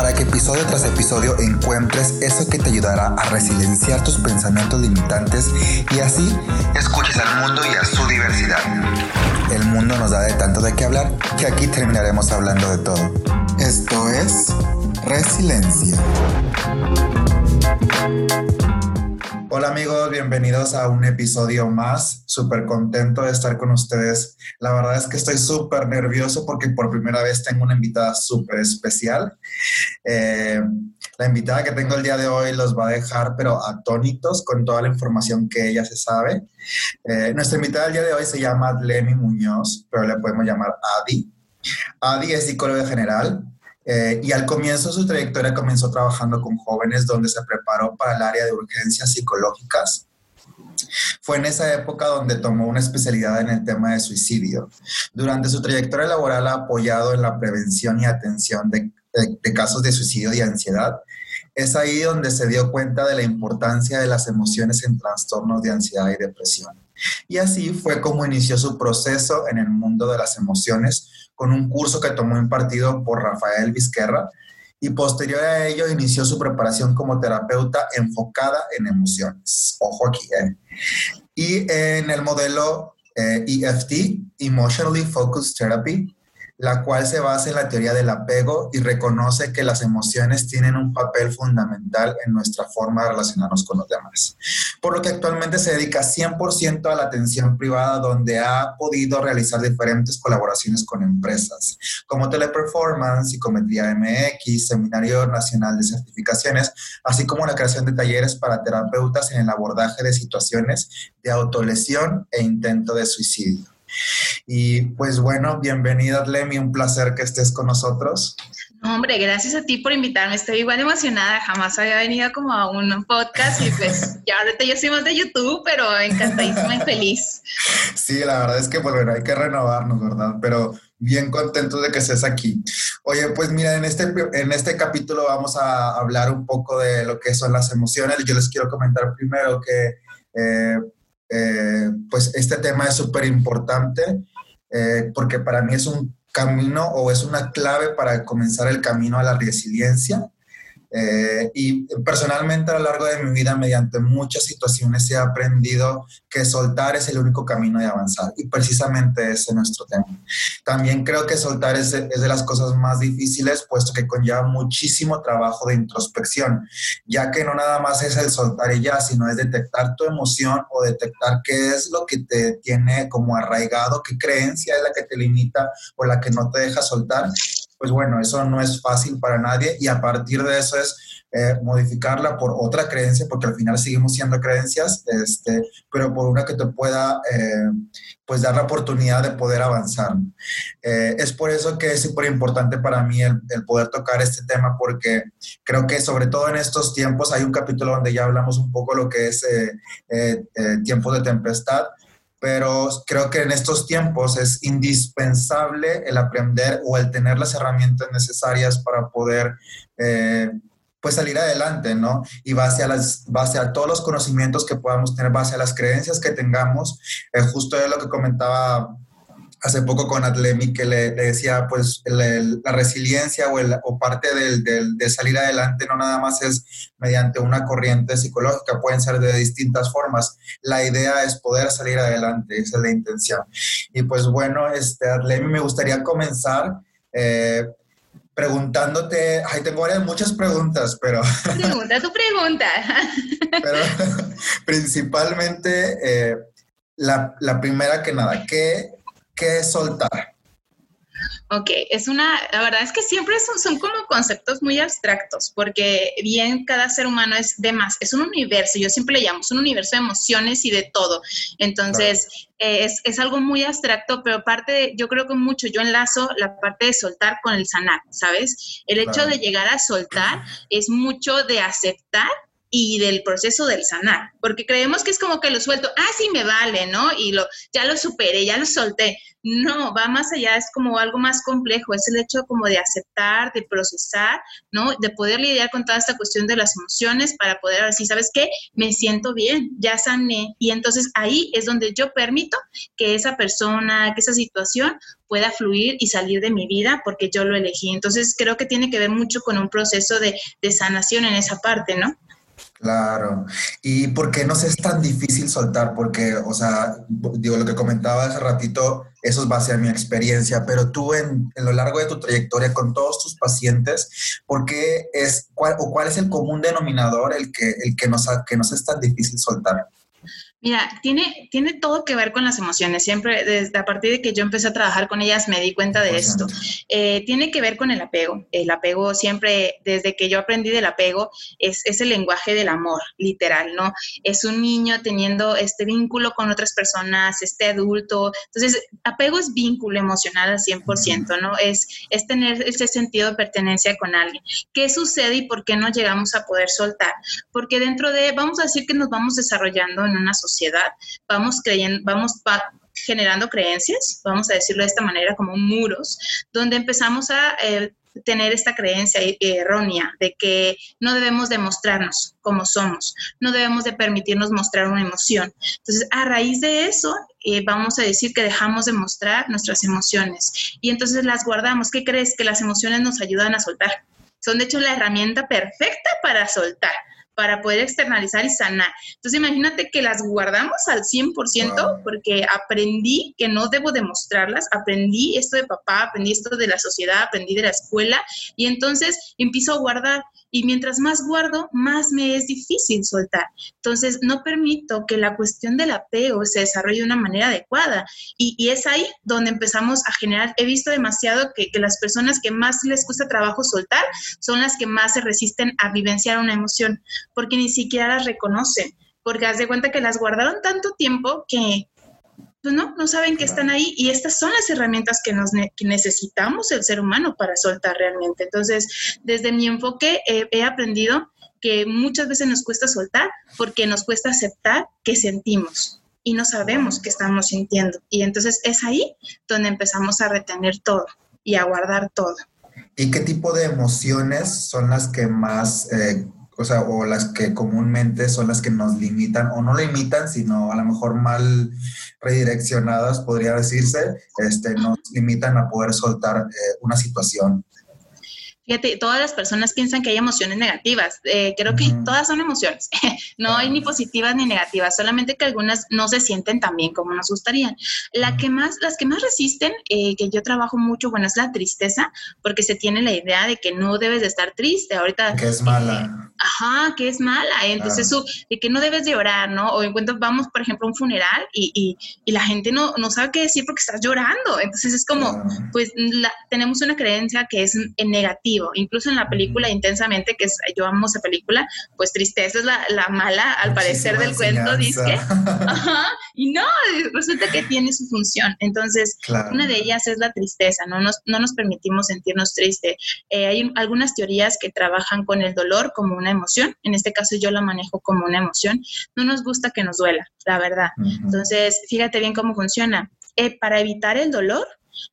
para que episodio tras episodio encuentres eso que te ayudará a resilienciar tus pensamientos limitantes y así escuches al mundo y a su diversidad. El mundo nos da de tanto de qué hablar que aquí terminaremos hablando de todo. Esto es Resiliencia. Hola amigos, bienvenidos a un episodio más. Súper contento de estar con ustedes. La verdad es que estoy súper nervioso porque por primera vez tengo una invitada súper especial. Eh, la invitada que tengo el día de hoy los va a dejar, pero atónitos con toda la información que ella se sabe. Eh, nuestra invitada el día de hoy se llama Lemi Muñoz, pero le podemos llamar Adi. Adi es psicóloga general, eh, y al comienzo de su trayectoria comenzó trabajando con jóvenes donde se preparó para el área de urgencias psicológicas. Fue en esa época donde tomó una especialidad en el tema de suicidio. Durante su trayectoria laboral ha apoyado en la prevención y atención de, de casos de suicidio y ansiedad. Es ahí donde se dio cuenta de la importancia de las emociones en trastornos de ansiedad y depresión. Y así fue como inició su proceso en el mundo de las emociones con un curso que tomó impartido por Rafael Vizquerra y posterior a ello inició su preparación como terapeuta enfocada en emociones. Ojo aquí, ¿eh? Y en el modelo EFT, eh, e Emotionally Focused Therapy, la cual se basa en la teoría del apego y reconoce que las emociones tienen un papel fundamental en nuestra forma de relacionarnos con los demás. Por lo que actualmente se dedica 100% a la atención privada, donde ha podido realizar diferentes colaboraciones con empresas, como Teleperformance, Psicometría MX, Seminario Nacional de Certificaciones, así como la creación de talleres para terapeutas en el abordaje de situaciones de autolesión e intento de suicidio. Y pues bueno, bienvenida Lemi, un placer que estés con nosotros. Hombre, gracias a ti por invitarme. Estoy igual emocionada. Jamás había venido como a un podcast y pues ya ahorita yo soy más de YouTube, pero encantadísima y feliz. Sí, la verdad es que pues bueno, hay que renovarnos, ¿verdad? Pero bien contento de que estés aquí. Oye, pues mira, en este, en este capítulo vamos a hablar un poco de lo que son las emociones. Yo les quiero comentar primero que eh, eh, pues este tema es súper importante eh, porque para mí es un camino o es una clave para comenzar el camino a la resiliencia eh, y personalmente a lo largo de mi vida, mediante muchas situaciones, he aprendido que soltar es el único camino de avanzar. Y precisamente ese es nuestro tema. También creo que soltar es de, es de las cosas más difíciles, puesto que conlleva muchísimo trabajo de introspección, ya que no nada más es el soltar y ya, sino es detectar tu emoción o detectar qué es lo que te tiene como arraigado, qué creencia es la que te limita o la que no te deja soltar pues bueno, eso no es fácil para nadie y a partir de eso es eh, modificarla por otra creencia, porque al final seguimos siendo creencias, este, pero por una que te pueda eh, pues dar la oportunidad de poder avanzar. Eh, es por eso que es súper importante para mí el, el, poder tocar este tema, porque creo que sobre todo en estos tiempos hay un capítulo donde ya hablamos un poco lo que es tiempos de tempestad pero creo que en estos tiempos es indispensable el aprender o el tener las herramientas necesarias para poder eh, pues salir adelante, ¿no? Y base a, las, base a todos los conocimientos que podamos tener, base a las creencias que tengamos, eh, justo es lo que comentaba hace poco con Atlemi que le, decía, pues la resiliencia o, el, o parte del, del, de salir adelante no nada más es mediante una corriente psicológica, pueden ser de distintas formas. La idea es poder salir adelante, esa es la intención. Y pues bueno, este, Atlemi, me gustaría comenzar. Eh, preguntándote, ay, tengo muchas preguntas, pero... Pregunta tu pregunta. pero principalmente, eh, la, la, primera que nada, ¿qué ¿Qué es soltar? Ok, es una, la verdad es que siempre son, son, como conceptos muy abstractos, porque bien cada ser humano es de más, es un universo, yo siempre le llamo, es un universo de emociones y de todo. Entonces, eh, es, es, algo muy abstracto, pero parte de, yo creo que mucho, yo enlazo la parte de soltar con el sanar, ¿sabes? El hecho claro. de llegar a soltar es mucho de aceptar y del proceso del sanar, porque creemos que es como que lo suelto, ah, sí me vale, ¿no? Y lo, ya lo superé, ya lo solté. No, va más allá, es como algo más complejo, es el hecho como de aceptar, de procesar, ¿no? De poder lidiar con toda esta cuestión de las emociones para poder decir, ¿sabes qué? Me siento bien, ya sané. Y entonces ahí es donde yo permito que esa persona, que esa situación pueda fluir y salir de mi vida porque yo lo elegí. Entonces creo que tiene que ver mucho con un proceso de, de sanación en esa parte, ¿no? Claro. ¿Y por qué nos es tan difícil soltar? Porque, o sea, digo, lo que comentaba hace ratito, eso es base a mi experiencia, pero tú en, en lo largo de tu trayectoria con todos tus pacientes, ¿por qué es, cuál, o cuál es el común denominador el que, el que, nos, que nos es tan difícil soltar? Mira, tiene, tiene todo que ver con las emociones. Siempre, desde a partir de que yo empecé a trabajar con ellas, me di cuenta de esto. Eh, tiene que ver con el apego. El apego siempre, desde que yo aprendí del apego, es, es, el lenguaje del amor, literal, ¿no? Es un niño teniendo este vínculo con otras personas, este adulto. Entonces, apego es vínculo emocional al 100%, ¿no? Es, es tener ese sentido de pertenencia con alguien. ¿Qué sucede y por qué no llegamos a poder soltar? Porque dentro de, vamos a decir que nos vamos desarrollando en una sociedad vamos creyendo, vamos generando creencias, vamos a decirlo de esta manera, como muros, donde empezamos a eh, tener esta creencia errónea de que no debemos demostrarnos como somos, no debemos de permitirnos mostrar una emoción. Entonces, a raíz de eso, eh, vamos a decir que dejamos de mostrar nuestras emociones y entonces las guardamos. ¿Qué crees? Que las emociones nos ayudan a soltar. Son de hecho la herramienta perfecta para soltar para poder externalizar y sanar. Entonces imagínate que las guardamos al 100% porque aprendí que no debo demostrarlas, aprendí esto de papá, aprendí esto de la sociedad, aprendí de la escuela y entonces empiezo a guardar y mientras más guardo, más me es difícil soltar. Entonces, no permito que la cuestión del apego se desarrolle de una manera adecuada. Y, es ahí donde empezamos a generar, he visto demasiado que, que, las personas que más les cuesta trabajo soltar son las que más se resisten a vivenciar una emoción, porque ni siquiera las reconocen, porque haz de cuenta que las guardaron tanto tiempo que, pues no, no saben que están ahí y estas son las herramientas que, nos necesitamos el ser humano para soltar realmente. Entonces, desde mi enfoque he aprendido que muchas veces nos cuesta soltar porque nos cuesta aceptar que sentimos y no sabemos qué estamos sintiendo. Y entonces es ahí donde empezamos a retener todo y a guardar todo. ¿Y qué tipo de emociones son las que más eh, o sea, o las que comúnmente son las que nos limitan, o no limitan, sino a lo mejor mal redireccionadas, podría decirse, este, nos limitan a poder soltar eh, una situación. Fíjate, todas las personas piensan que hay emociones negativas. Eh, creo que todas son emociones. no hay ni positivas ni negativas, solamente que algunas no se sienten tan bien como nos gustaría. La que más, las que más resisten, eh, que yo trabajo mucho, bueno, es la tristeza, porque se tiene la idea de que no debes de estar triste. Ahorita. Que es mala. ajá, que es mala. Entonces, eso, de que no debes de llorar, ¿no? O en cuanto vamos, por ejemplo, a un funeral y, y, y, la gente no, no sabe qué decir porque estás llorando. Entonces, es como, pues, la, tenemos una creencia que es negativa Incluso en la película Intensamente, que es, yo amo esa película, pues tristeza es la, la mala, al parecer, del cuento, dice. y no, resulta que tiene su función. Entonces, una de ellas es la tristeza, no nos, no nos permitimos sentirnos tristes. Eh, hay algunas teorías que trabajan con el dolor como una emoción, en este caso yo la manejo como una emoción. No nos gusta que nos duela, la verdad. Entonces, fíjate bien cómo funciona. Eh, para evitar el dolor,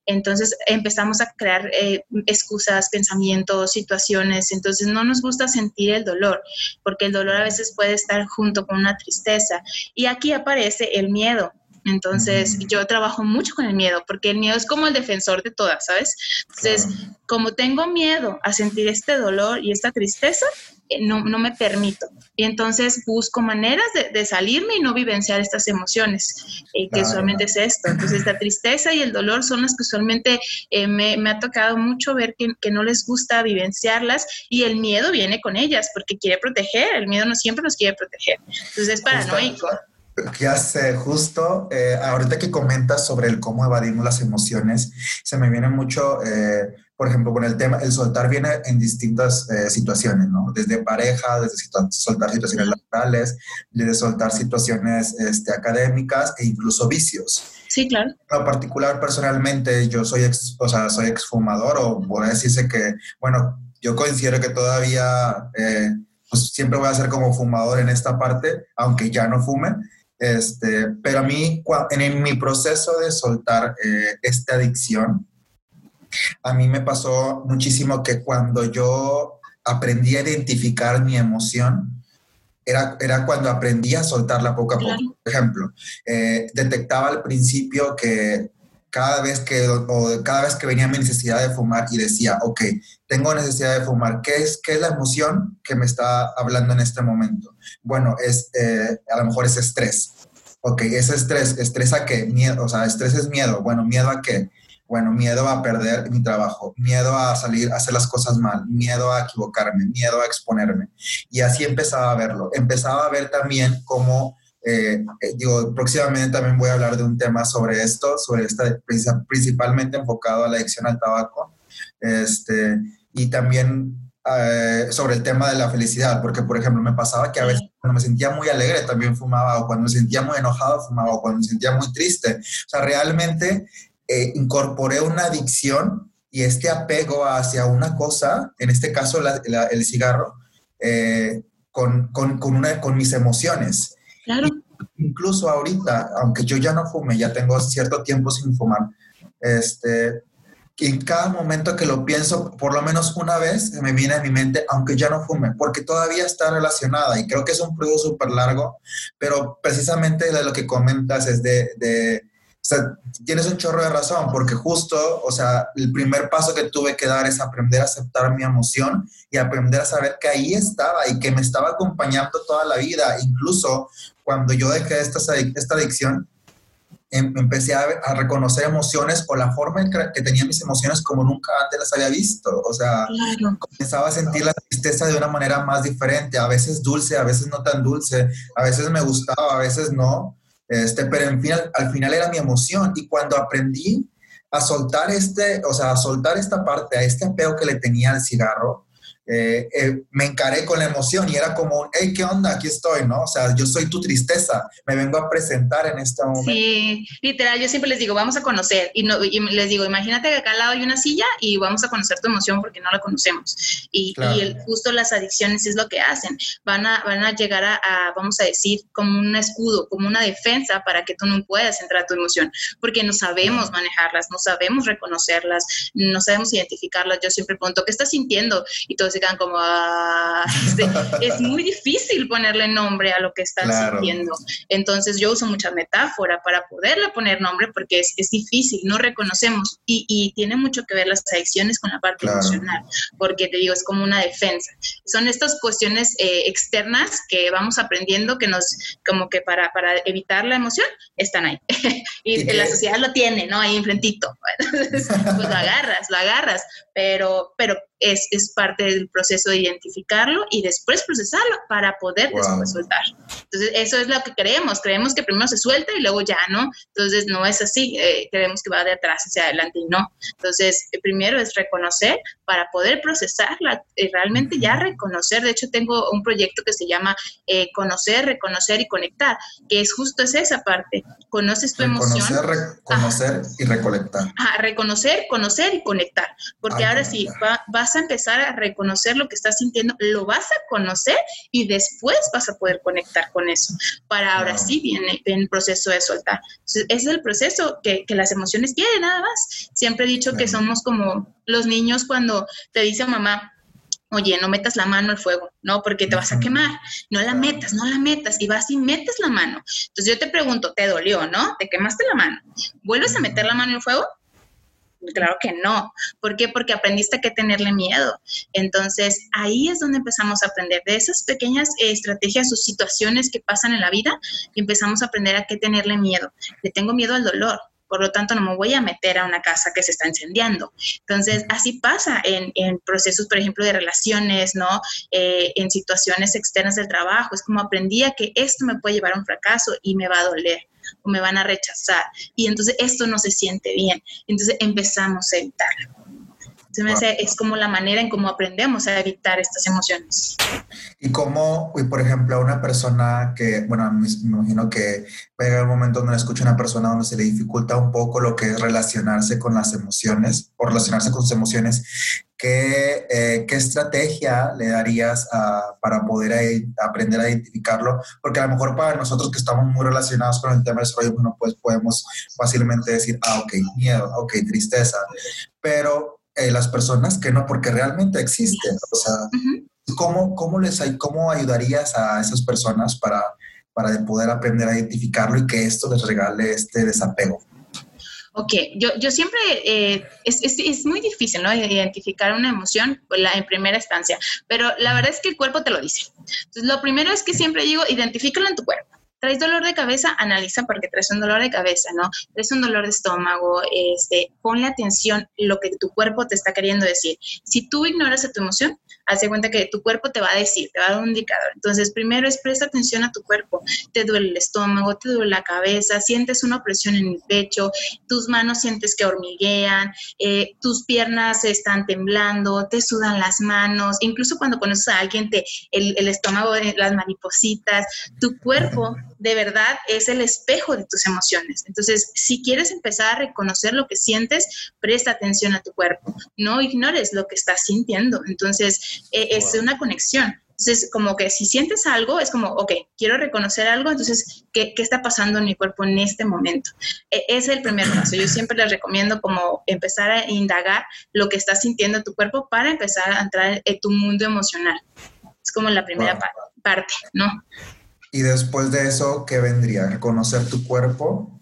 entonces empezamos a crear eh, excusas, pensamientos, situaciones. Entonces no nos gusta sentir el dolor, porque el dolor a veces puede estar junto con una tristeza. Y aquí aparece el miedo. Entonces, yo trabajo mucho con el miedo, porque el miedo es como el defensor de todas, ¿sabes? Entonces, como tengo miedo a sentir este dolor y esta tristeza, no, no, me permito. Y entonces busco maneras de, salirme y no vivenciar estas emociones, eh, que usualmente es esto. Entonces la tristeza y el dolor son las que usualmente eh, me, me, ha tocado mucho ver que, que, no les gusta vivenciarlas y el miedo viene con ellas porque quiere proteger, el miedo no siempre nos quiere proteger. Entonces es paranoico. Ya sé, justo ahorita que comentas sobre el cómo evadimos las emociones, se me viene mucho por ejemplo, con el tema, el soltar viene en distintas eh, situaciones, ¿no? Desde pareja, desde soltar situaciones laborales, desde soltar situaciones este, académicas e incluso vicios. Sí, claro. En lo particular, personalmente, yo soy, ex, o sea, soy exfumador o por decirse que, bueno, yo considero que todavía... Eh, pues siempre voy a ser como fumador en esta parte, aunque ya no fume. Este, pero a mí, en, mi proceso de soltar eh, esta adicción, a mí me pasó muchísimo que cuando yo aprendí a identificar mi emoción, era, era cuando aprendí a soltarla poco a poco. Por ejemplo, eh, detectaba al principio que cada vez que, o cada vez que venía mi necesidad de fumar y decía, ok, tengo necesidad de fumar, ¿qué es, qué es la emoción que me está hablando en este momento? Bueno, es, eh, a lo mejor es estrés. Ok, es estrés, estrés a qué? Miedo, o sea, estrés es miedo. Bueno, miedo a qué? Bueno, miedo a perder mi trabajo, miedo a salir, a hacer las cosas mal, miedo a equivocarme, miedo a exponerme. Y así empezaba a verlo. Empezaba a ver también cómo eh, eh, digo, próximamente también voy a hablar de un tema sobre esto, sobre esta, principalmente enfocado a la adicción al tabaco, este, y también eh, sobre el tema de la felicidad, porque por ejemplo me pasaba que a veces cuando me sentía muy alegre también fumaba, o cuando me sentía muy enojado fumaba, o cuando me sentía muy triste. O sea, realmente incorporé una adicción y este apego hacia una cosa, en este caso el cigarro, con, con, con, una, con mis emociones. Claro. Incluso ahorita, aunque yo ya no fume, ya tengo cierto tiempo sin fumar, este, en cada momento que lo pienso, por lo menos una vez me viene a mi mente, aunque ya no fume, porque todavía está relacionada y creo que es un periodo súper largo, pero precisamente de lo que comentas es de, de sea, tienes un chorro de razón, porque justo, o sea, el primer paso que tuve que dar es aprender a aceptar mi emoción y aprender a saber que ahí estaba y que me estaba acompañando toda la vida. Incluso cuando yo dejé esta, esta adicción, em, empecé a, a, reconocer emociones o la forma en que, tenía mis emociones como nunca antes las había visto. O sea, comenzaba a sentir la tristeza de una manera más diferente, a veces dulce, a veces no tan dulce, a veces me gustaba, a veces no. Este, pero en fin, al, final era mi emoción. Y cuando aprendí a soltar este, o sea, a soltar esta parte, a este apego que le tenía al cigarro, eh, eh, me encaré con la emoción y era como, hey, ¿qué onda? Aquí estoy, ¿no? O sea, yo soy tu tristeza, me vengo a presentar en este momento. Sí, literal, yo siempre les digo, vamos a conocer, y, no, y les digo, imagínate que acá al lado hay una silla y vamos a conocer tu emoción porque no la conocemos. Y, y justo las adicciones es lo que hacen, van a, van a llegar a, vamos a decir, como un escudo, como una defensa para que tú no puedas entrar a tu emoción, porque no sabemos manejarlas, no sabemos reconocerlas, no sabemos identificarlas. Yo siempre pregunto, ¿qué estás sintiendo? Y todos como, ah, este, es muy difícil ponerle nombre a lo que están sintiendo. Entonces yo uso mucha metáfora para poderle poner nombre porque es, es difícil, no reconocemos y, y, tiene mucho que ver las adicciones con la parte emocional, porque te digo, es como una defensa. Son estas cuestiones eh, externas que vamos aprendiendo que nos, como que para, para evitar la emoción, están ahí. y, la sociedad lo tiene, ¿no? Ahí enfrentito. pues lo agarras, lo agarras, pero, pero es, es, parte del proceso de identificarlo y después procesarlo para poder después soltar. Entonces, eso es lo que creemos. Creemos que primero se suelta y luego ya, ¿no? Entonces, no es así. Eh, creemos que va de atrás hacia adelante y no. Entonces, eh, primero es reconocer para poder procesarla, eh, realmente ya reconocer. De hecho, tengo un proyecto que se llama Conocer, Reconocer y Conectar, que es justo es esa parte. Conoces tu emoción. Reconocer y recolectar. Ajá, reconocer, conocer y conectar. Porque ahora sí, va, vas a empezar a reconocer lo que estás sintiendo, lo vas a conocer y después vas a poder conectar con eso. Para ahora sí viene, el proceso de soltar. ese es el proceso que, que, las emociones quieren, nada más. Siempre he dicho que somos como los niños cuando te dice mamá, oye, no metas la mano al fuego, ¿no? Porque te vas a quemar. No la metas, no la metas. Y vas y metes la mano. Entonces yo te pregunto, ¿te dolió, no? ¿Te quemaste la mano? ¿Vuelves a meter la mano al fuego? Claro que no. ¿Por qué? Porque aprendiste que tenerle miedo. Entonces, ahí es donde empezamos a aprender de esas pequeñas estrategias o situaciones que pasan en la vida y empezamos a aprender a qué tenerle miedo. Le tengo miedo al dolor. Por lo tanto, no me voy a meter a una casa que se está incendiando. Entonces, así pasa en, procesos, por ejemplo, de relaciones, ¿no? Eh, en situaciones externas del trabajo. Es como aprendí a que esto me puede llevar a un fracaso y me va a doler o me van a rechazar. Y entonces esto no se siente bien. Entonces empezamos a evitarlo. Entonces, es como la manera en cómo aprendemos a evitar estas emociones. Y cómo, y por ejemplo, a una persona que, bueno, me imagino que haber un momento donde escucha a una persona donde se le dificulta un poco lo que es relacionarse con las emociones o relacionarse con sus emociones, ¿qué, eh, ¿qué estrategia le darías para poder aprender a identificarlo? Porque a lo mejor para nosotros que estamos muy relacionados con el tema del desarrollo, bueno, pues podemos fácilmente decir, ah, ok, miedo, ok, tristeza, pero eh, las personas que no, porque realmente existen, o sea, ¿cómo, cómo, les, ¿cómo ayudarías a esas personas para, para poder aprender a identificarlo y que esto les regale este desapego? Ok, yo, yo siempre, eh, es, es, es, muy difícil, ¿no? Identificar una emoción en primera instancia, pero la verdad es que el cuerpo te lo dice. Entonces, lo primero es que siempre digo, identifícalo en tu cuerpo. ¿Traes dolor de cabeza? Analiza porque traes un dolor de cabeza, ¿no? Traes un dolor de estómago, este, ponle atención lo que tu cuerpo te está queriendo decir. Si tú ignoras a tu emoción, haz de cuenta que tu cuerpo te va a decir, te va a dar un indicador. Entonces, primero es presta atención a tu cuerpo. Te duele el estómago, te duele la cabeza, sientes una presión en el pecho, tus manos sientes que hormiguean, eh, tus piernas están temblando, te sudan las manos, incluso cuando conoces a alguien, te, el, el estómago, las maripositas, tu cuerpo de verdad es el espejo de tus emociones. Entonces, si quieres empezar a reconocer lo que sientes, presta atención a tu cuerpo. No ignores lo que estás sintiendo. Entonces, e, es una conexión. Entonces, como que si sientes algo, es como, ok, quiero reconocer algo, entonces, ¿qué, qué está pasando en mi cuerpo en este momento? E, ese es el primer paso. Yo siempre les recomiendo como empezar a indagar lo que estás sintiendo en tu cuerpo para empezar a entrar en tu mundo emocional. Es como la primera parte, ¿no? Y después de eso, ¿qué vendría? ¿Reconocer tu cuerpo?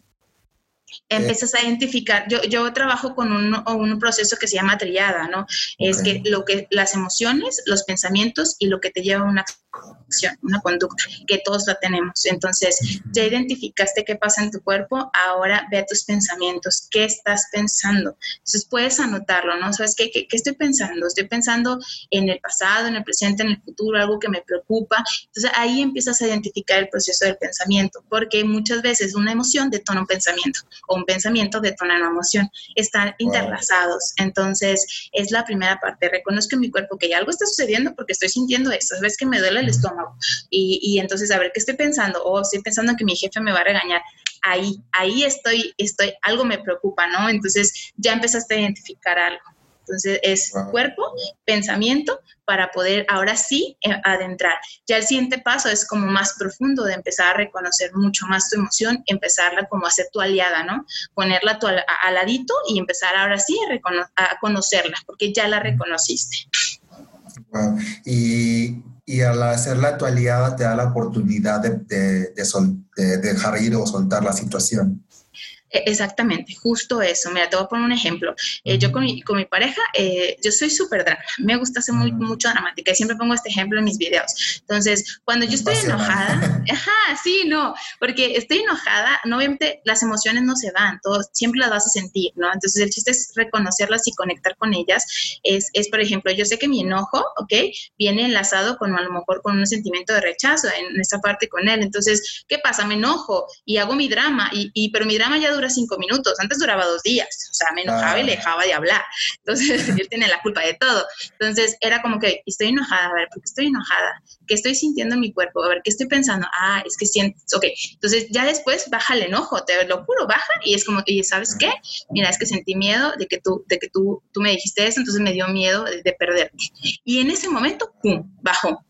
Empiezas a identificar, yo, yo trabajo con un, un, proceso que se llama triada, ¿no? Es que lo que las emociones, los pensamientos y lo que te lleva a una acción, una conducta, que todos la tenemos. Entonces, ya identificaste qué pasa en tu cuerpo, ahora ve a tus pensamientos, qué estás pensando. Entonces, puedes anotarlo, ¿no? ¿Sabes qué, qué, qué estoy pensando? Estoy pensando en el pasado, en el presente, en el futuro, algo que me preocupa. Entonces, ahí empiezas a identificar el proceso del pensamiento, porque muchas veces una emoción detona un pensamiento o un pensamiento detona una emoción. Están interlazados. Entonces, es la primera parte. Reconozco en mi cuerpo que algo está sucediendo porque estoy sintiendo esto. ¿Ves que me duele el estómago. Y, y, entonces, a ver, ¿qué estoy pensando? O oh, estoy pensando que mi jefe me va a regañar. Ahí, ahí estoy, estoy, algo me preocupa, ¿no? Entonces, ya empezaste a identificar algo. Entonces, es cuerpo, pensamiento, para poder ahora sí eh, adentrar. Ya el siguiente paso es como más profundo de empezar a reconocer mucho más tu emoción, empezarla como a ser tu aliada, ¿no? Ponerla tu al, ladito y empezar ahora sí a, a conocerla, porque ya la reconociste. Wow. Y y al hacerla tu aliada te da la oportunidad de, de, de, dejar ir o soltar la situación. E, exactamente, justo eso. Mira, te voy a poner un ejemplo. Eh, yo con mi, con mi pareja, eh, yo soy súper drama. Me gusta hacer muy, mucho dramática y siempre pongo este ejemplo en mis videos. Entonces, cuando yo estoy enojada, ajá, sí, no, porque estoy enojada, no, obviamente las emociones no se van, todos, siempre las vas a sentir, ¿no? Entonces, el chiste es reconocerlas y conectar con ellas. Es, es, por ejemplo, yo sé que mi enojo, ¿ok? Viene enlazado con a lo mejor con un sentimiento de rechazo en esta parte con él. Entonces, ¿qué pasa? Me enojo y hago mi drama, y, y pero mi drama ya dura cinco minutos, antes duraba dos días, o sea, me enojaba y le dejaba de hablar, entonces él tiene la culpa de todo, entonces era como que estoy enojada, a ver, ¿por qué estoy enojada? ¿Qué estoy sintiendo en mi cuerpo? A ver, ¿qué estoy pensando? Ah, es que siento, ok, entonces ya después baja el enojo, te lo juro, baja y es como, y ¿sabes qué? Mira, es que sentí miedo de que tú, de que tú, tú me dijiste eso, entonces me dio miedo de, de perderte. Y en ese momento, ¡pum!, bajó.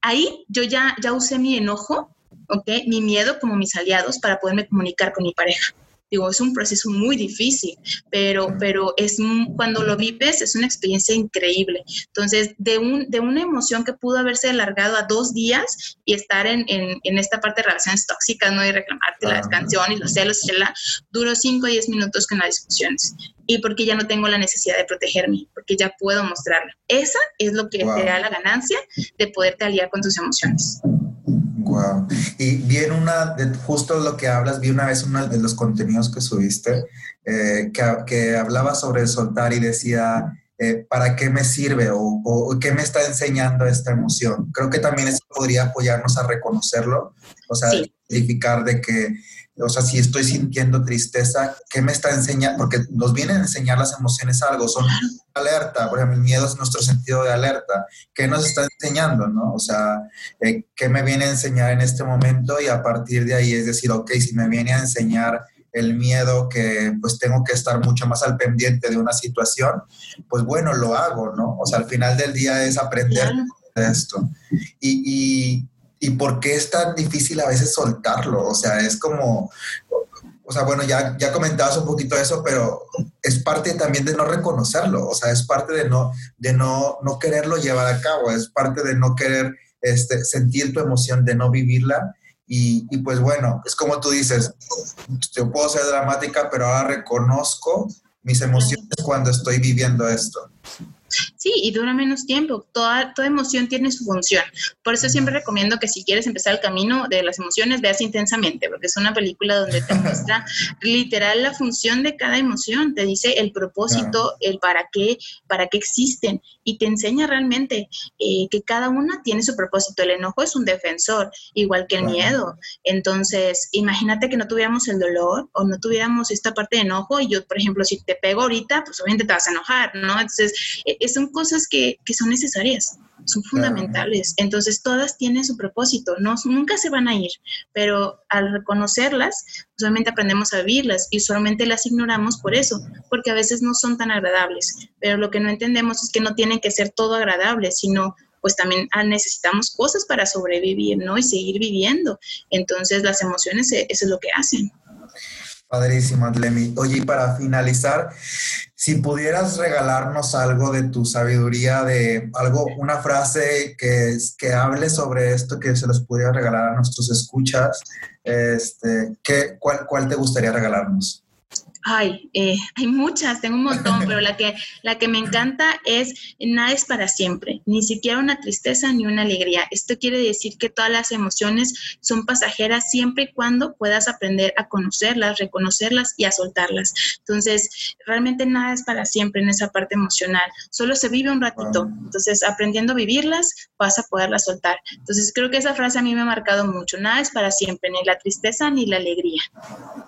Ahí yo ya, ya usé mi enojo, ¿ok? Mi miedo como mis aliados para poderme comunicar con mi pareja. Digo, es un proceso muy difícil, pero, pero es cuando lo vives es una experiencia increíble. Entonces, de, un, de una emoción que pudo haberse alargado a dos días y estar en, en, en esta parte de relaciones tóxicas, ¿no? Y reclamarte la canción y los celos, duró cinco o diez minutos con las discusiones y porque ya no tengo la necesidad de protegerme, porque ya puedo mostrarlo. Esa es lo que te da la ganancia de poderte aliar con tus emociones. Wow. Y vi en una, de justo lo que hablas, vi una vez uno de los contenidos que subiste, eh, que, que, hablaba sobre soltar y decía, eh, ¿para qué me sirve o, o, qué me está enseñando esta emoción? Creo que también eso podría apoyarnos a reconocerlo, o sea, identificar de que o sea, si estoy sintiendo tristeza, ¿qué me está enseñando? Porque nos vienen a enseñar las emociones algo, son alerta, por ejemplo, el miedo es nuestro sentido de alerta. ¿Qué nos está enseñando, no? O sea, eh, ¿qué me viene a enseñar en este momento? Y a partir de ahí es decir, ok, si me viene a enseñar el miedo que pues tengo que estar mucho más al pendiente de una situación, pues bueno, lo hago, ¿no? O sea, al final del día es aprender de esto. Y, y, y por qué es tan difícil a veces soltarlo, o sea, es como, o sea, bueno, ya, ya comentabas un poquito eso, pero es parte también de no reconocerlo, o sea, es parte de no, de no, no quererlo llevar a cabo, es parte de no querer este, sentir tu emoción, de no vivirla y, pues bueno, es como tú dices, yo puedo ser dramática, pero ahora reconozco mis emociones cuando estoy viviendo esto. Sí, y dura menos tiempo. Toda, toda emoción tiene su función. Por eso siempre recomiendo que si quieres empezar el camino de las emociones, veas intensamente, porque es una película donde te muestra literal la función de cada emoción. Te dice el propósito, el para qué, para qué existen, y te enseña realmente eh, que cada una tiene su propósito. El enojo es un defensor, igual que el miedo. Entonces, imagínate que no tuviéramos el dolor o no tuviéramos esta parte de enojo, y yo, por ejemplo, si te pego ahorita, pues obviamente te vas a enojar, ¿no? Entonces, son cosas que, que son necesarias, son fundamentales. Entonces, todas tienen su propósito, no, nunca se van a ir, pero al reconocerlas, solamente aprendemos a vivirlas y solamente las ignoramos por eso, porque a veces no son tan agradables. Pero lo que no entendemos es que no tienen que ser todo agradable, sino pues también ah, necesitamos cosas para sobrevivir, ¿no? Y seguir viviendo. Entonces, las emociones, eh, eso es lo que hacen. Padrísimo, Adlemi. Oye, para finalizar, si pudieras regalarnos algo de tu sabiduría, de algo, una frase que, que hable sobre esto, que se los pudiera regalar a nuestros escuchas, este, ¿qué, cuál, ¿cuál te gustaría regalarnos? Ay, eh, hay muchas, tengo un montón, pero la que, la que me encanta es nada es para siempre, ni siquiera una tristeza ni una alegría. Esto quiere decir que todas las emociones son pasajeras siempre y cuando puedas aprender a conocerlas, reconocerlas y a soltarlas. Entonces, realmente nada es para siempre en esa parte emocional, solo se vive un ratito. Entonces, aprendiendo a vivirlas, vas a poderlas soltar. Entonces, creo que esa frase a mí me ha marcado mucho, nada es para siempre, ni la tristeza ni la alegría.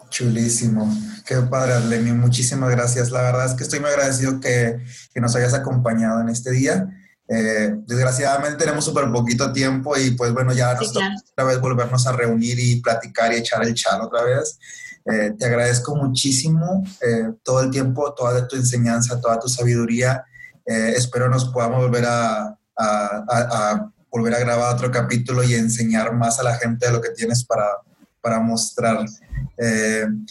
Chulísimo, qué padre Lemi, muchísimas gracias. La verdad es que estoy muy agradecido que, que nos hayas acompañado en este día. Eh, desgraciadamente tenemos súper poquito tiempo y pues bueno, ya nos otra vez volvernos a reunir y platicar y echar el chal otra vez. Eh, te agradezco muchísimo eh, todo el tiempo, toda tu enseñanza, toda tu sabiduría. espero nos podamos volver a, a, a, volver a grabar otro capítulo y enseñar más a la gente de lo que tienes para, para mostrar.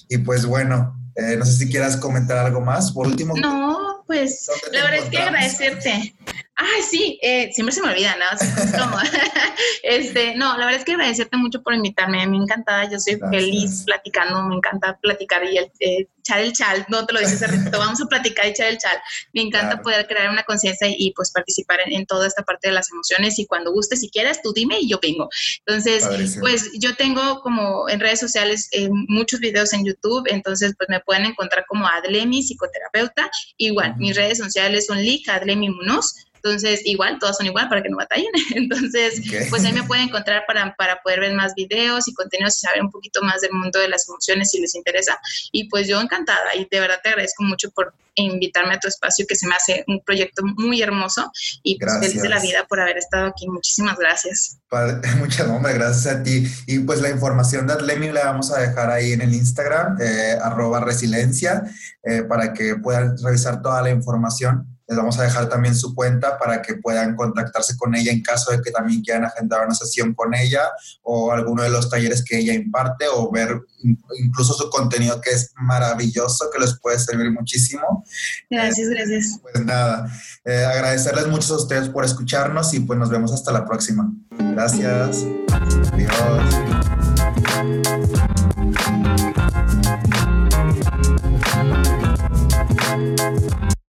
y pues bueno, eh, no sé si quieras comentar algo más. Por último. No, pues la verdad es que agradecerte. Ay, sí, eh, siempre se me olvida, ¿no? este, no, la verdad es que agradecerte mucho por invitarme. Me encantada, yo soy feliz platicando, me encanta platicar y el, eh, echar el chal, no te lo dices vamos a platicar y echar el chal. Me encanta poder crear una conciencia y, pues participar en, toda esta parte de las emociones y cuando guste, si quieras, tú dime y yo vengo. Entonces, pues yo tengo como en redes sociales eh, muchos videos en YouTube, entonces pues me pueden encontrar como Adlemi, psicoterapeuta. Igual, mis redes sociales son Lija Adlemi Munoz entonces, igual, todas son igual para que no batallen. Entonces, pues ahí me pueden encontrar para, para poder ver más videos y contenidos y saber un poquito más del mundo de las emociones si les interesa. Y pues yo encantada y de verdad te agradezco mucho por invitarme a tu espacio, que se me hace un proyecto muy hermoso y pues feliz de la vida por haber estado aquí. Muchísimas gracias. Muchas gracias a ti. Y pues la información de Adlemi la vamos a dejar ahí en el Instagram, eh, arroba resiliencia, eh, para que puedan revisar toda la información les vamos a dejar también su cuenta para que puedan contactarse con ella en caso de que también quieran agendar una sesión con ella o alguno de los talleres que ella imparte o ver incluso su contenido que es maravilloso, que les puede servir muchísimo. Gracias, gracias. Pues nada, eh, agradecerles mucho a ustedes por escucharnos y pues nos vemos hasta la próxima. Gracias. Adiós.